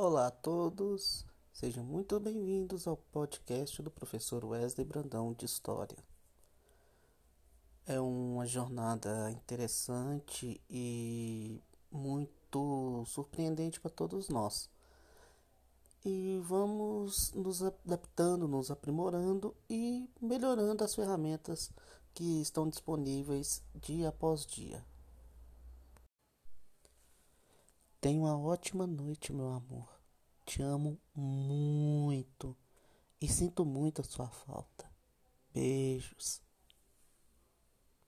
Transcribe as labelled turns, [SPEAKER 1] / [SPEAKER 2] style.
[SPEAKER 1] Olá a todos, sejam muito bem-vindos ao podcast do professor Wesley Brandão de História. É uma jornada interessante e muito surpreendente para todos nós. E vamos nos adaptando, nos aprimorando e melhorando as ferramentas que estão disponíveis dia após dia. Tenha uma ótima noite, meu amor. Te amo muito e sinto muito a sua falta. Beijos.